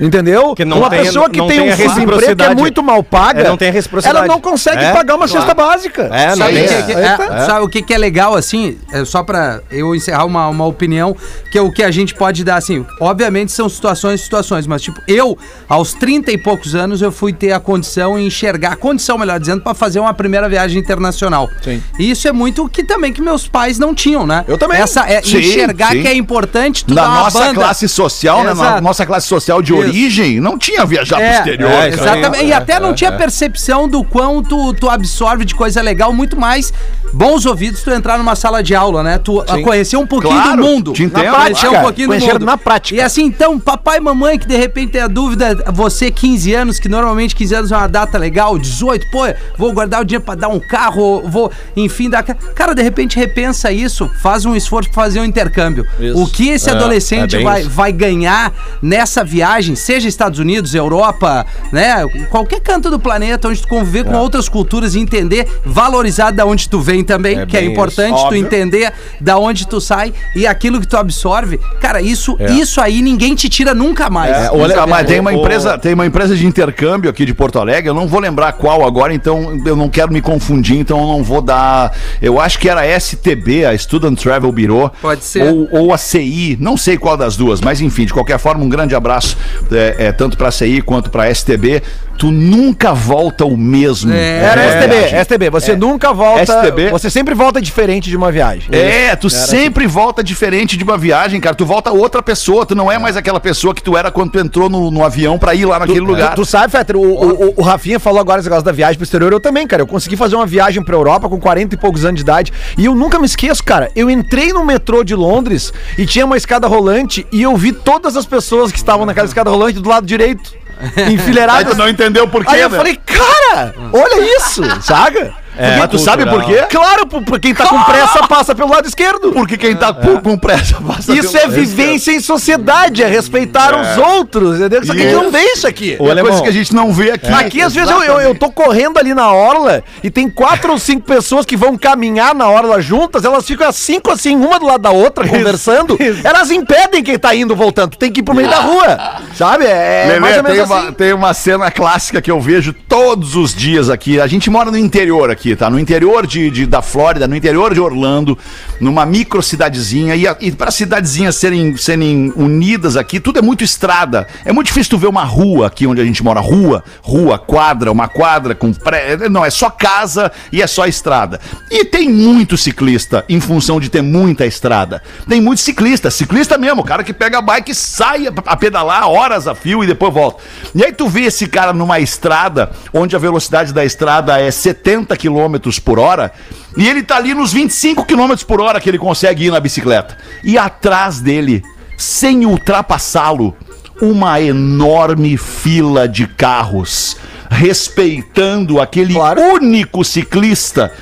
Entendeu? Que não uma tem- pessoa que não tem tem um a subemprego que é muito mal paga, É, não tem reciprocidade. ela não consegue É, pagar uma cesta básica. É, não Sabe, o que, que- é, sabe o que, que é legal, assim, é só pra eu encerrar uma, uma opinião, que é o que a gente pode dar, assim, obviamente são situações e situações, mas tipo, eu, aos 30 e poucos anos, eu fui ter a condição e enxergar, a condição, melhor dizendo, pra fazer uma primeira viagem internacional. Sim. E isso é muito o que também que meus pais não tinham, né? Eu também. Essa, é, Sim, enxergar sim. que é importante tu Na dar uma nossa banda. classe social, né? Na Exato. nossa classe social de Isso. Origem, não tinha viajar É, pro exterior. é, cara. Exatamente. e até não tinha percepção do quanto tu absorve de coisa legal, muito mais bons ouvidos tu entrar numa sala de aula, né? Tu a conhecer um pouquinho Claro, do mundo. te entendo. Na prática, um pouquinho do conhecer mundo. na prática. E assim, então, papai e mamãe que de repente tem a dúvida, você 15 anos, que normalmente 15 anos é uma data legal, 18, pô, vou guardar o dinheiro pra dar um carro, vou, enfim, dar... ca- Cara, de repente repensa isso, faz um esforço pra fazer um intercâmbio. O que esse adolescente é bem vai, isso. vai ganhar nessa viagem, seja Estados Unidos, Europa, né? Qualquer canto do planeta onde tu conviver com outras culturas e entender, valorizar da onde tu vem também, É que é importante isso. tu entender da onde tu sai e aquilo que tu absorve. Cara, isso, isso aí ninguém te tira nunca mais. É, Olha, mas tem uma empresa, tem uma empresa de intercâmbio aqui de Porto Alegre, eu não vou lembrar qual agora, então eu não quero me confundir, então eu não vou dar. Eu acho que era a STB, a Student Travel Bureau. Pode ser. Ou, ou a CI, não sei qual das duas, mas enfim, de qualquer forma, um grande abraço é, é, tanto pra CI quanto pra STB. Tu nunca volta o mesmo. É. Era É. STB, STB. Você nunca volta. STB. Você sempre volta diferente de uma viagem. É, tu sempre volta diferente de uma viagem, cara. Tu volta outra pessoa, tu não é mais aquela pessoa que tu era quando tu entrou no, no avião pra ir lá naquele lugar. Tu, tu sabe, Fetter, o, o, o- o Rafinha falou agora esse negócio da viagem pro exterior, eu também, cara. Eu consegui fazer uma viagem pra Europa com 40 e poucos anos de idade. E eu nunca me esqueço, cara. Eu entrei no metrô de Londres e tinha uma escada rolante e eu vi todas as pessoas que estavam naquela escada rolante do lado direito. Aí Enfileiradas. tu não entendeu por quê, Aí eu né? falei, cara, olha isso, saca? É, Mas tu sabe por quê? Claro, por, por quem tá com pressa passa pelo lado esquerdo. Porque quem tá com, com pressa passa Isso pelo- é vivência em sociedade, é respeitar os outros, entendeu? Isso aqui Isso. não vê isso aqui. É coisa que a gente não vê aqui. Aqui, às vezes, eu, eu, eu tô correndo ali na orla e tem quatro ou cinco pessoas que vão caminhar na orla juntas, elas ficam as cinco assim, uma do lado da outra, conversando. Elas impedem quem tá indo voltando. Tem que ir pro meio da rua. Sabe? É Lelê, mais ou tem, menos uma, assim. tem uma cena clássica que eu vejo todos os dias aqui. A gente mora no interior aqui, tá? No interior de, de- da Flórida, no interior de Orlando, numa micro cidadezinha. E, e para cidadezinhas serem, serem unidas aqui, tudo é muito estrada. É muito difícil tu ver uma rua aqui onde a gente mora. Rua, rua, quadra, uma quadra com pré. Não, é só casa e é só estrada. E tem muito ciclista em função de ter muita estrada. Tem muito ciclista, ciclista mesmo, o cara que pega a bike e sai a pedalar horas a fio e depois volta. E aí tu vê esse cara numa estrada onde a velocidade da estrada é 70 km por hora e ele tá ali nos 25 km por hora que ele consegue ir na bicicleta. E atrás dele, sem ultrapassá-lo, uma enorme fila de carros respeitando aquele único ciclista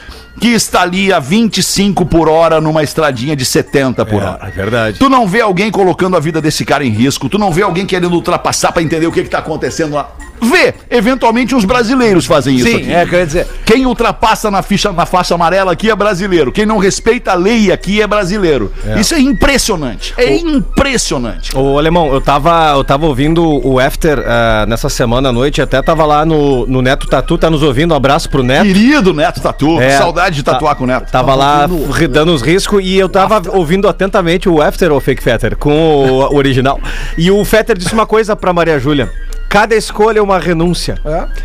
que está ali a 25 por hora numa estradinha de 70 por hora. É verdade. Tu não vê alguém colocando a vida desse cara em risco, tu não vê alguém querendo ultrapassar pra entender o que, que tá acontecendo lá. Vê, eventualmente uns brasileiros fazem isso Sim, aqui. é, quer dizer. Quem ultrapassa na, ficha, na faixa amarela aqui é brasileiro. Quem não respeita a lei aqui é brasileiro. Isso é impressionante. É impressionante. Ô, Alemão, eu tava, eu tava ouvindo o After ah, nessa semana à noite, até tava lá no, no Neto Tatu, tá nos ouvindo, um abraço pro Neto. Querido Neto Tatu, É, saudade de tatuar tá- com o Neto. Tava lá ri- dando os riscos e eu tava ouvindo atentamente o After ou Fake Fetter com o, o original. E o Fetter disse uma coisa pra Maria Júlia. Cada escolha é uma renúncia.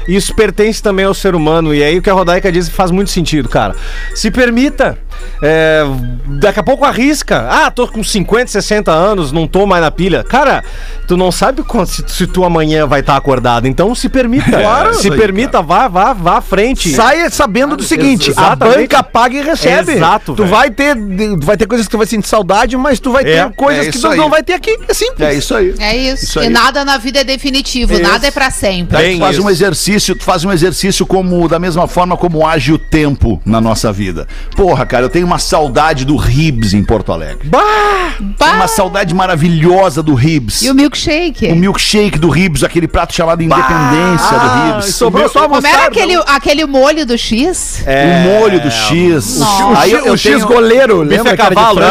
Isso pertence também ao ser humano. E aí o que a Rodaica diz faz muito sentido, cara. Se permita. é, daqui a pouco arrisca. Ah, tô com 50, 60 anos, não tô mais na pilha. Cara, tu não sabe quando, se, se tu amanhã vai estar acordado. Então se permita. Claro. se permita, vá, vá, vá à frente. Saia sabendo do seguinte, a Exatamente. banca paga e recebe. Exato, Tu vai ter, tu vai ter coisas que tu vai sentir saudade, mas tu vai É, ter coisas é que isso tu aí. não vai ter aqui. É simples. É isso aí. É isso. Isso e aí. nada na vida é definitivo, nada é pra sempre. Daí Bem tu faz isso. um exercício, tu faz um exercício como da mesma forma como age o tempo na nossa vida. Porra, cara, eu tenho uma saudade do Ribs em Porto Alegre. Bah! Uma saudade maravilhosa do Ribs. E o milkshake? O milkshake do Ribs, aquele prato chamado Independência do Ribs. sobrou só a Como era aquele, aquele molho do X? O molho do X. Nossa. O, Aí X, eu, eu o X tenho... goleiro, Bife lembra? a cavalo, né?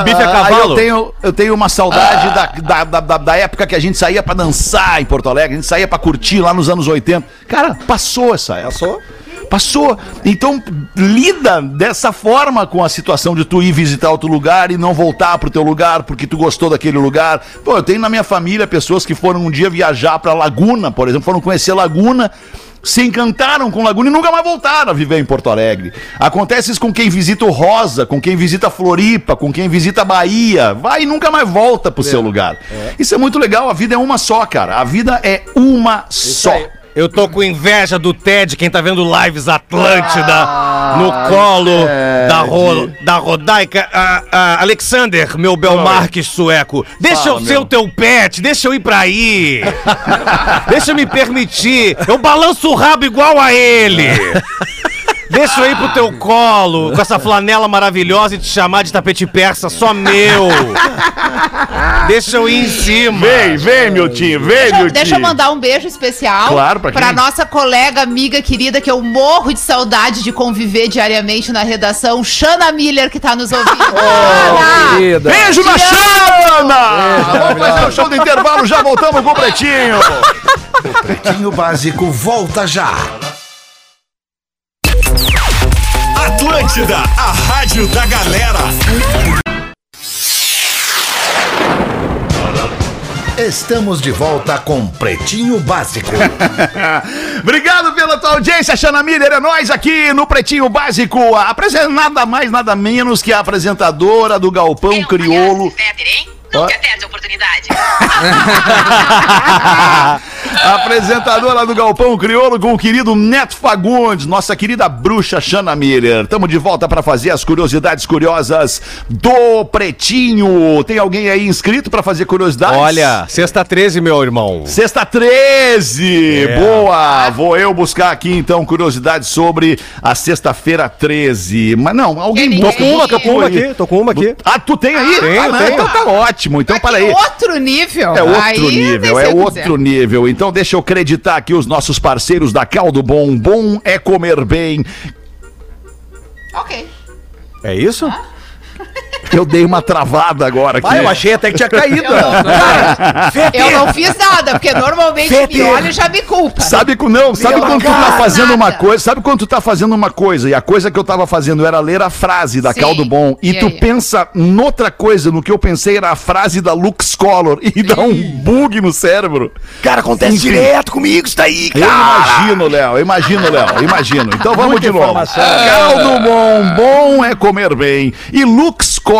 O bife a Aí cavalo. eu tenho, eu tenho uma saudade da, da, da, da- da época que a gente saía pra dançar em Porto Alegre, a gente saía pra curtir lá nos anos 80. Cara, passou essa época. Passou? Passou. Então, lida dessa forma com a situação de tu ir visitar outro lugar e não voltar pro teu lugar porque tu gostou daquele lugar. Pô, eu tenho na minha família pessoas que foram um dia viajar pra Laguna, por exemplo, foram conhecer Laguna. Se encantaram com Laguna e nunca mais voltaram a viver em Porto Alegre. Acontece isso com quem visita o Rosa, com quem visita Floripa, com quem visita Bahia. Vai e nunca mais volta pro seu lugar. Isso é muito legal. A vida é uma só, cara. A vida é uma só. Eu tô com inveja do Ted, quem tá vendo lives Atlântida no colo da, ro, da Rodaica. Ah, ah, Alexander, meu Belmarques sueco, deixa eu ser o teu pet, deixa eu ir pra aí. deixa eu me permitir. Eu balanço o rabo igual a ele. Deixa eu ir pro teu colo com essa flanela maravilhosa e te chamar de tapete persa só meu. Deixa eu ir em cima. Vem, vem, Miltinho, vem, Deixa, eu- Miltinho. deixa eu mandar um beijo especial Claro, pra quem? nossa colega, amiga querida, que eu morro de saudade de conviver diariamente na redação, Shana Miller, que tá nos ouvindo. Querida. Beijo na! Xana! Vamos fazer o show do intervalo, já voltamos com o Pretinho. Pretinho Básico volta já. Atlântida, a rádio da galera. Estamos de volta com Pretinho Básico. Obrigado pela tua audiência, Xana Miller. É nós aqui no Pretinho Básico. Apresenta nada mais, nada menos que a apresentadora do Galpão Criolo. Fetter, hein? Nunca perde a oportunidade. Apresentadora do Galpão Criolo com o querido Neto Fagundes, nossa querida bruxa Xana Miller. Tamo de volta para fazer as curiosidades curiosas do Pretinho. Tem alguém aí inscrito para fazer curiosidades? Olha, sexta 13, meu irmão. Sexta 13! É. Boa! Vou eu buscar aqui então curiosidades sobre a sexta-feira 13. Mas não, alguém Tem busca ninguém. Tô com uma aqui, tô com uma aqui. Ah, tu tem aí? Tenho, ah, não, tenho. Então tá ótimo. Então, peraí. em outro nível. É outro Aí, nível, é outro nível. Então deixa eu acreditar aqui os nossos parceiros da Caldo Bom. Bom é comer bem. Ok. É isso? Eu dei uma travada agora aqui. Ah, eu achei até que tinha caído. Eu não fiz nada, porque normalmente me olha e já me culpa. Sabe não, sabe Meu quando tu tá cara. fazendo uma Nada. coisa, sabe quando tu tá fazendo uma coisa e a coisa que eu tava fazendo era ler a frase da Sim. Caldo Bom e, E tu aí? pensa noutra coisa, no que eu pensei era a frase da Lux Color e dá um bug no cérebro. Cara, acontece Enfim. direto comigo isso daí, Eu imagino, Léo, eu imagino, Léo, imagino. Então vamos de novo. Caldo bom, bom é comer bem. E Lux Color,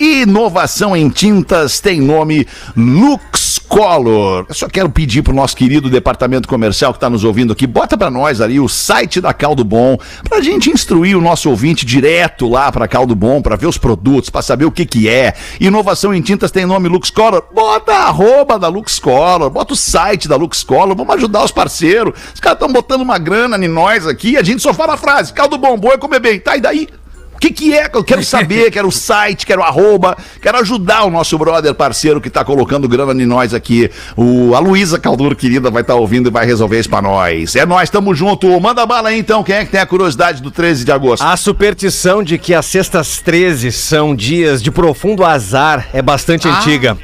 inovação em tintas, tem nome Lux Color. Eu só quero pedir pro nosso querido departamento comercial que tá nos ouvindo aqui, bota pra nós ali o site da Caldo Bom, pra gente instruir o nosso ouvinte direto lá pra Caldo Bom, pra ver os produtos, pra saber o que que é. Inovação em tintas tem nome Lux Color. Bota a arroba da Lux Color, bota o site da Lux Color, vamos ajudar os parceiros. Os caras estão botando uma grana em nós aqui, a gente só fala a frase, caldo bom, bom é comer bem. Tá, e daí? O que, que é eu quero saber? quero o site, quero arroba, quero ajudar o nosso brother parceiro que tá colocando grana em nós aqui. O, a Luísa Caldur, querida, vai estar ouvindo e vai resolver isso pra nós. É nós, tamo junto. Manda bala aí então, quem é que tem a curiosidade do 13 de agosto? A superstição de que as sextas 13 são dias de profundo azar é bastante antiga.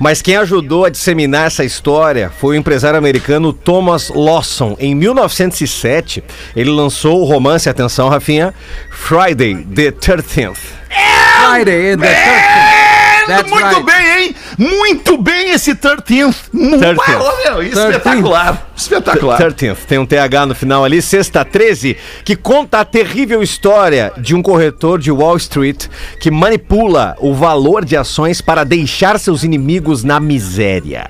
Mas quem ajudou a disseminar essa história foi o empresário americano Thomas Lawson. Em 1907, ele lançou o romance, atenção, Rafinha, Friday the 13th. Friday, the That's muito right. bem, hein? Muito bem esse 13th. Thirteenth. Ah, ô, meu, espetacular. Espetacular. 13th, tem um TH no final ali, sexta 13, que conta a terrível história de um corretor de Wall Street que manipula o valor de ações para deixar seus inimigos na miséria.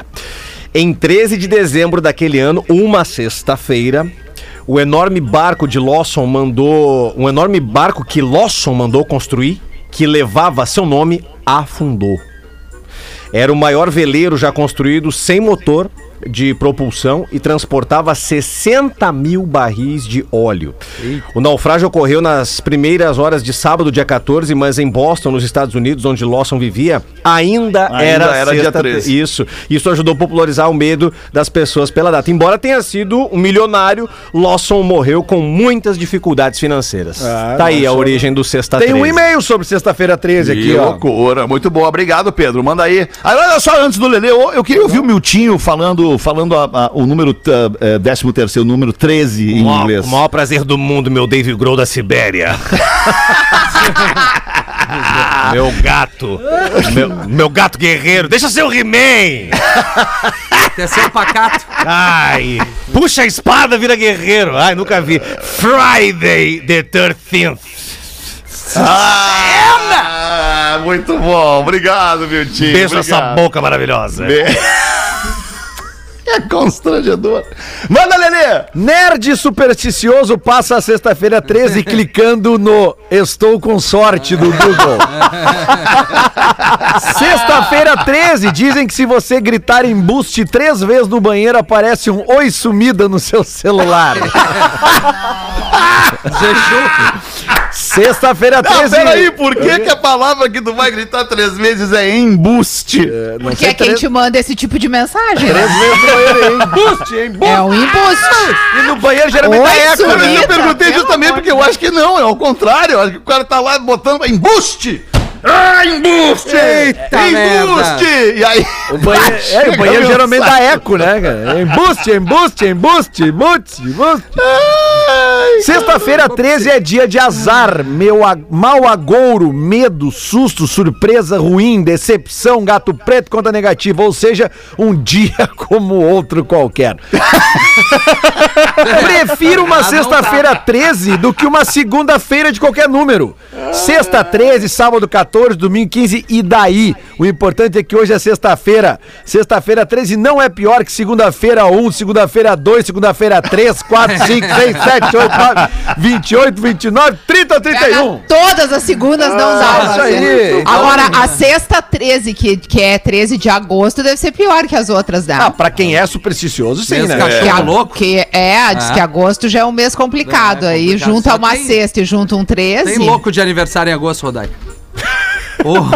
Em 13 de dezembro daquele ano, uma sexta-feira, o enorme barco de Lawson mandou. Um enorme barco que Lawson mandou construir, que levava seu nome, afundou. Era o maior veleiro já construído sem motor de propulsão e transportava 60 mil barris de óleo. O naufrágio ocorreu nas primeiras horas de sábado, dia 14, mas em Boston, nos Estados Unidos, onde Lawson vivia, ainda, Ainda era, era dia sexta- 13. Isso. Isso ajudou a popularizar o medo das pessoas pela data. Embora tenha sido um milionário, Lawson morreu com muitas dificuldades financeiras. tá aí a origem do Sexta Tem um 13. e-mail sobre sexta-feira 13 aqui, Que ó. loucura. Muito bom. Obrigado, Pedro. Manda aí. Aí, olha só, antes do Lelê, eu, eu queria ouvir o Miltinho falando, falando a- a- o número, uh, é, 13 terceiro, número 13 em O maior, inglês. o maior prazer do mundo, meu Dave Grohl da Sibéria. meu gato. Meu, meu gato guerreiro. Deixa ser o He-Man. Terceiro pacato. Ai. Puxa a espada, vira guerreiro. Ai, nunca vi. Friday the 13th. Ah, muito bom. Obrigado, Miltinho. Beijo essa Obrigado. boca maravilhosa. É constrangedor. Manda, Lelê. Nerd supersticioso passa a sexta-feira 13 clicando no Estou com sorte do Google. Sexta-feira 13, dizem que se você gritar embuste três vezes no banheiro, aparece um oi sumida no seu celular. Sexta-feira Não, 13. peraí, por que, que a palavra que tu vai gritar três vezes é embuste? Porque é quem te manda esse tipo de mensagem. Três né? vezes no banheiro, é embuste, é embuste. É um embuste. E no banheiro geralmente Oi, dá eco, sumida. né? Eu perguntei pelo justamente amor porque eu acho que não, é o contrário. Eu acho que o cara tá lá botando embuste! Ah, embuste! Eita embuste! E aí. O banheiro, é, o banheiro geralmente dá eco, né, cara? Embuste, embuste, embuste, embuste, embuste. Sexta-feira 13 é dia de azar, meu a- mau agouro, medo, susto, surpresa, ruim, decepção, gato preto, conta negativa, ou seja, um dia como outro qualquer. Prefiro uma sexta-feira 13 do que uma segunda-feira de qualquer número. Sexta 13, sábado 14, domingo 15 e daí. O importante é que hoje é sexta-feira. Sexta-feira 13 não é pior que segunda-feira 1, segunda-feira 2, segunda-feira 3, 4, 5, 6, 7, 8, 9, 28, 29, 30 ou 31. Todas as segundas não dá. Ah, isso aí. Agora, a sexta 13, que, que é 13 de agosto, deve ser pior que as outras, né? Ah, pra quem é supersticioso, sim, Mês né? cachorro. Que a- louco. Que é, diz Ah. que agosto já é um mês complicado. É, aí complicado. junta Só uma tem- sexta e junta um 13. Tem louco de aniversário em agosto, Rodai.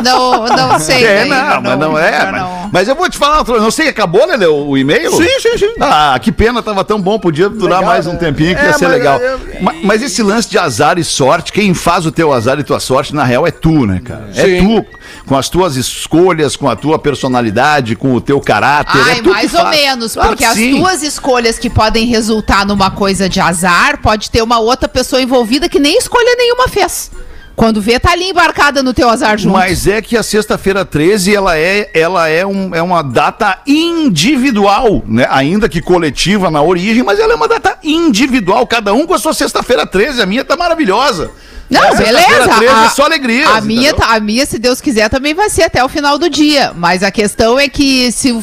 Não, não sei. É, daí, não, mas não é. Mas, não. mas eu vou te falar, não sei, acabou, Lelê, o, o e-mail? Sim, sim, sim. Ah, que pena, tava tão bom, podia durar Legal, mais um né? tempinho que É, ia ser mas legal. eu- Ma- Mas, esse lance de azar e sorte, quem faz o teu azar e tua sorte, na real, é tu, né, cara? É Sim. tu, com as tuas escolhas, com a tua personalidade, com o teu caráter. é Ai, tu que mais ou faz. menos, Claro porque que as sim. tuas escolhas que podem resultar numa coisa de azar, pode ter uma outra pessoa envolvida que nem escolha nenhuma fez. Quando vê, tá ali embarcada no teu azar junto. Mas é que a sexta-feira 13, ela é, ela é, um, é uma data individual, né? Ainda que coletiva na origem, mas ela é uma data individual, cada um com a sua sexta-feira 13. A minha tá maravilhosa. Não, É, beleza. sexta-feira 13 a, é só alegria. A minha, tá- a minha, se Deus quiser, também vai ser até o final do dia. Mas a questão é que se,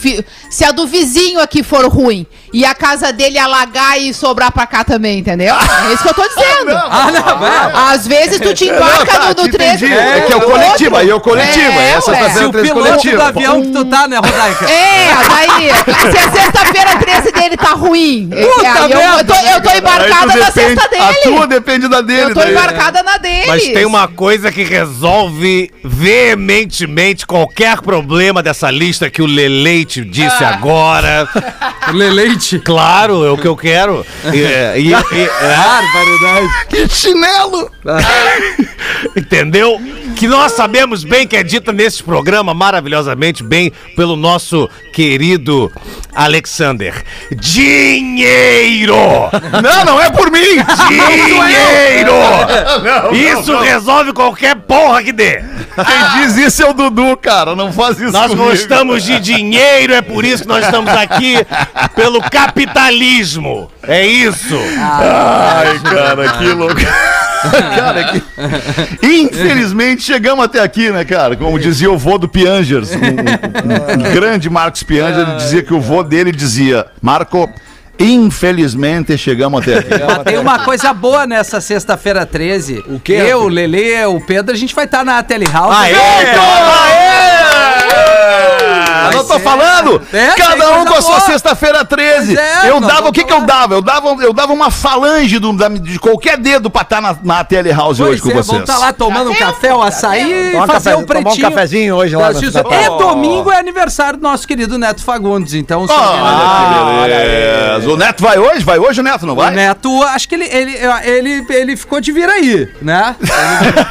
se a do vizinho aqui for ruim e a casa dele alagar e sobrar pra cá também, entendeu? É isso que eu tô dizendo. Ah, não, vai. Às vezes tu te embarca Não, tá, no, no 13. entendi. É que é o coletivo, aí é o coletivo, É, é essa tá o três piloto coletivo. do avião que tu tá, né, Rodaica? É, daí, se a sexta-feira 13 dele tá ruim, é, Puta aí eu, eu, tô, eu tô embarcada na sexta A dele. tua depende da dele. Eu tô daí. embarcada na dele. Mas tem uma coisa que resolve veementemente qualquer problema dessa lista que o Leleite disse Ah. agora. Leleite. Claro, é o que eu quero. E, e- e- Barbaridade. Que chinelo! entendeu? Que nós sabemos bem que é dita nesse programa maravilhosamente bem pelo nosso querido Alexander. Dinheiro! Não, não é por mim! Dinheiro! Isso resolve qualquer porra que dê. Quem diz isso é o Dudu, cara. Não faz isso Nós comigo. gostamos de dinheiro, é por isso que nós estamos aqui pelo capitalismo. É isso. Ai, cara, que louco. cara, que... Infelizmente chegamos até aqui, né, cara? Como dizia o vô do Piangers, um, um- um grande Marcos Piangers, ele dizia que o vô dele dizia: Marco, infelizmente chegamos até aqui. Mas tem uma coisa boa nessa sexta-feira 13. O quê? Eu, o Lelê, o Pedro, a gente vai estar na Telehouse. Aê! Aê! Eu não tô falando! É, tem Cada um com a sua sexta-feira 13. Pois é, eu dava, o que que eu dava? Eu dava, eu dava uma falange do- da- de qualquer dedo pra estar na, na Telehouse hoje com Pois é, vocês. vamos estar lá tomando um café, um açaí e um fazer um pretinho. tomar um cafezinho hoje lá na Cruz. domingo é aniversário do nosso querido Neto Fagundes, então... se Ah. O Neto vai hoje? Vai hoje o Neto, não O vai? Neto, acho que ele, ele, ele, ele ficou de vir aí, né?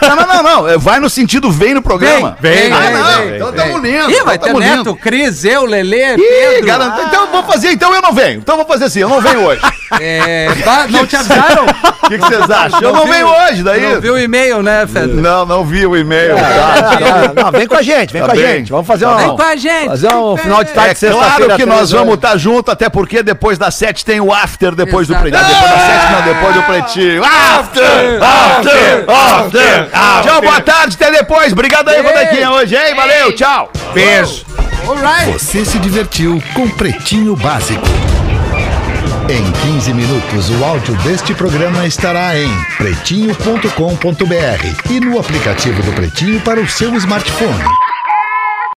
Não, não, não, não. Vai no sentido vem no programa. Vem, Ah, vem, não. vem, então vem. tamo lindo. Ih, vai então ter tamo Neto, lindo. Cris, eu, Lelê, Ih, Pedro. garanto. Então eu vou fazer, então eu não venho. Então eu vou fazer assim, eu não venho hoje. É, bah, não te avisaram? O que, que vocês acham? Eu não viu? venho hoje, daí. Não viu o e-mail, né, Fed? Não, não vi o e-mail. tá? Não, não, vem com a gente, vem Tá com a bem. gente. Vamos fazer um. Vem com a gente. Fazer um final de tarde É claro que nós vamos estar junto, até porque depois das sete tem o after, depois do Exato. pretinho. Ah, depois das sete, não, depois do pretinho. After! After! After! Tchau, boa tarde, até depois. Obrigado aí, bonequinha, hoje, hein? Valeu, tchau! Beijo. Alright. Você se divertiu com Pretinho Básico. Em 15 minutos, o áudio deste programa estará em pretinho.com.br e no aplicativo do Pretinho para o seu smartphone.